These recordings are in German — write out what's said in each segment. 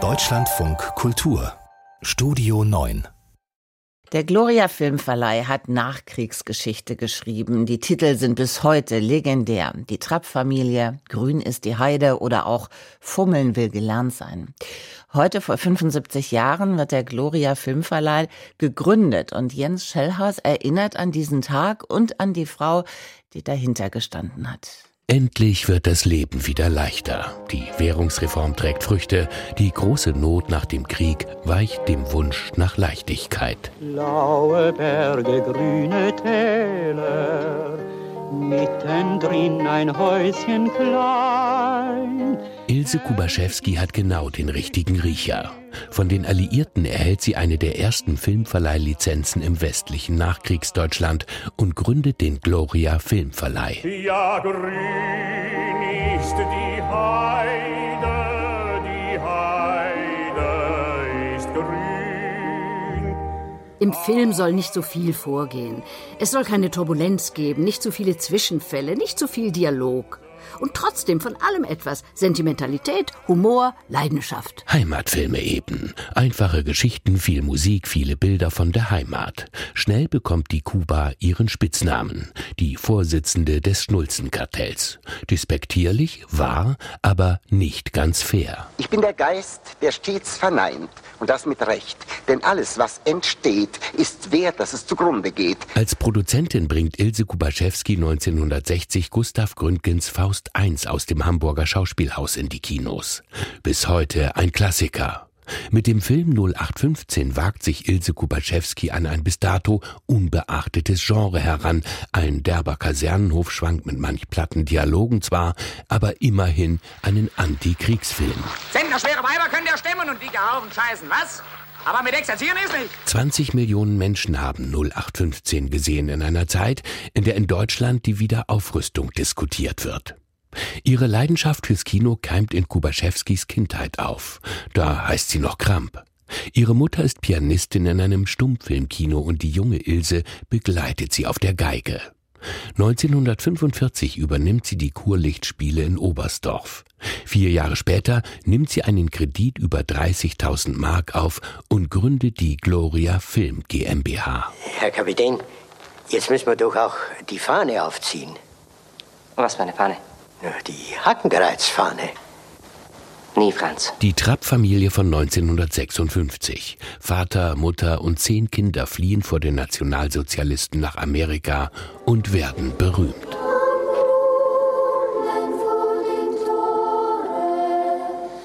Deutschlandfunk Kultur Studio 9 der Gloria Filmverleih hat Nachkriegsgeschichte geschrieben. Die Titel sind bis heute legendär. Die Trapp-Familie, Grün ist die Heide oder auch Fummeln will gelernt sein. Heute vor 75 Jahren wird der Gloria Filmverleih gegründet und Jens Schellhaus erinnert an diesen Tag und an die Frau, die dahinter gestanden hat. Endlich wird das Leben wieder leichter. Die Währungsreform trägt Früchte. Die große Not nach dem Krieg weicht dem Wunsch nach Leichtigkeit. Blaue Berge, grüne Täler, mittendrin ein Häuschen klein. Ilse Kubaschewski hat genau den richtigen Riecher. Von den Alliierten erhält sie eine der ersten Filmverleihlizenzen im westlichen Nachkriegsdeutschland und gründet den Gloria Filmverleih. Ja, grün ist die Heide, die Heide ist grün. Im Film soll nicht so viel vorgehen. Es soll keine Turbulenz geben, nicht so viele Zwischenfälle, nicht so viel Dialog und trotzdem von allem etwas. Sentimentalität, Humor, Leidenschaft. Heimatfilme eben. Einfache Geschichten, viel Musik, viele Bilder von der Heimat. Schnell bekommt die Kuba ihren Spitznamen. Die Vorsitzende des Schnulzenkartells. Despektierlich, wahr, aber nicht ganz fair. Ich bin der Geist, der stets verneint. Und das mit Recht. Denn alles, was entsteht, ist wert, dass es zugrunde geht. Als Produzentin bringt Ilse Kubaschewski 1960 Gustav Gründgens Faust I aus dem Hamburger Schauspielhaus in die Kinos. Bis heute ein Klassiker. Mit dem Film 0815 wagt sich Ilse Kubaschewski an ein bis dato unbeachtetes Genre heran. Ein derber Kasernenhof schwankt mit manch platten Dialogen zwar, aber immerhin einen Antikriegsfilm. Senderschwere Weiber können ja stemmen und die Gehaufen scheißen, was? Aber mit Exerzieren ist nicht. 20 Millionen Menschen haben 0815 gesehen in einer Zeit, in der in Deutschland die Wiederaufrüstung diskutiert wird. Ihre Leidenschaft fürs Kino keimt in Kubaschewskis Kindheit auf. Da heißt sie noch Kramp. Ihre Mutter ist Pianistin in einem Stummfilmkino und die junge Ilse begleitet sie auf der Geige. 1945 übernimmt sie die Kurlichtspiele in Oberstdorf. Vier Jahre später nimmt sie einen Kredit über 30.000 Mark auf und gründet die Gloria Film GmbH. Herr Kapitän, jetzt müssen wir doch auch die Fahne aufziehen. Was für eine Fahne? Die Hackengereizfahne. Nie, Franz. Die Trapp-Familie von 1956. Vater, Mutter und zehn Kinder fliehen vor den Nationalsozialisten nach Amerika und werden berühmt.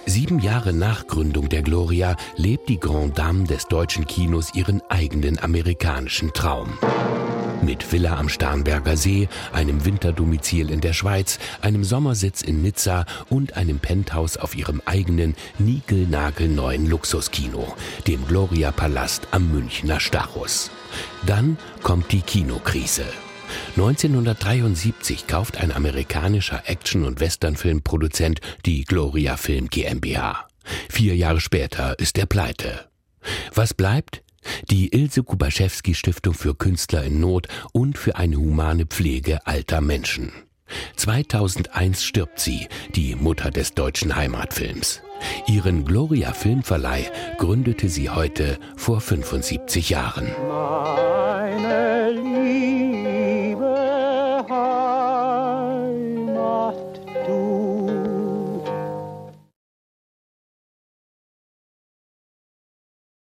Sieben Jahre nach Gründung der Gloria lebt die Grande Dame des deutschen Kinos ihren eigenen amerikanischen Traum. Mit Villa am Starnberger See, einem Winterdomizil in der Schweiz, einem Sommersitz in Nizza und einem Penthouse auf ihrem eigenen niegelnagelneuen Luxuskino, dem Gloria Palast am Münchner Stachus. Dann kommt die Kinokrise. 1973 kauft ein amerikanischer Action- und Westernfilmproduzent die Gloria Film GmbH. Vier Jahre später ist er pleite. Was bleibt? Die Ilse Kubaschewski Stiftung für Künstler in Not und für eine humane Pflege alter Menschen. 2001 stirbt sie, die Mutter des deutschen Heimatfilms. Ihren Gloria Filmverleih gründete sie heute vor 75 Jahren.